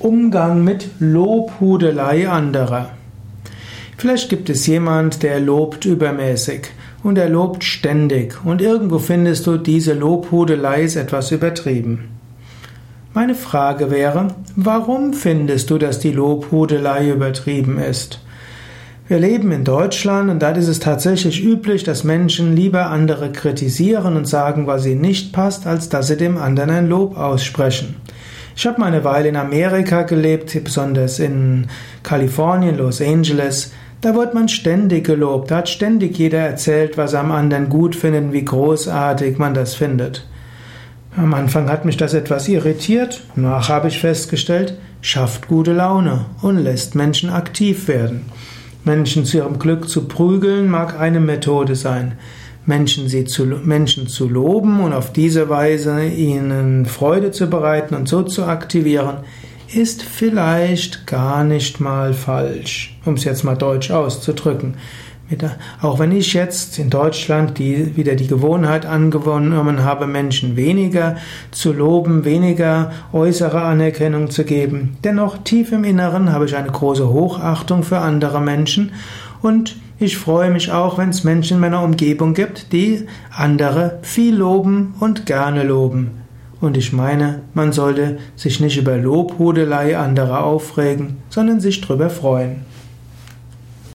Umgang mit Lobhudelei anderer. Vielleicht gibt es jemand, der lobt übermäßig und er lobt ständig und irgendwo findest du, diese Lobhudelei ist etwas übertrieben. Meine Frage wäre, warum findest du, dass die Lobhudelei übertrieben ist? Wir leben in Deutschland und da ist es tatsächlich üblich, dass Menschen lieber andere kritisieren und sagen, was ihnen nicht passt, als dass sie dem anderen ein Lob aussprechen. Ich habe mal eine Weile in Amerika gelebt, besonders in Kalifornien, Los Angeles. Da wird man ständig gelobt. Da hat ständig jeder erzählt, was er am anderen gut findet, wie großartig man das findet. Am Anfang hat mich das etwas irritiert. Nach habe ich festgestellt, schafft gute Laune und lässt Menschen aktiv werden. Menschen zu ihrem Glück zu prügeln mag eine Methode sein. Menschen, sie zu, Menschen zu loben und auf diese Weise ihnen Freude zu bereiten und so zu aktivieren, ist vielleicht gar nicht mal falsch, um es jetzt mal deutsch auszudrücken. Auch wenn ich jetzt in Deutschland die, wieder die Gewohnheit angenommen habe, Menschen weniger zu loben, weniger äußere Anerkennung zu geben, dennoch tief im Inneren habe ich eine große Hochachtung für andere Menschen und ich freue mich auch, wenn es Menschen in meiner Umgebung gibt, die andere viel loben und gerne loben. Und ich meine, man sollte sich nicht über Lobhudelei anderer aufregen, sondern sich drüber freuen.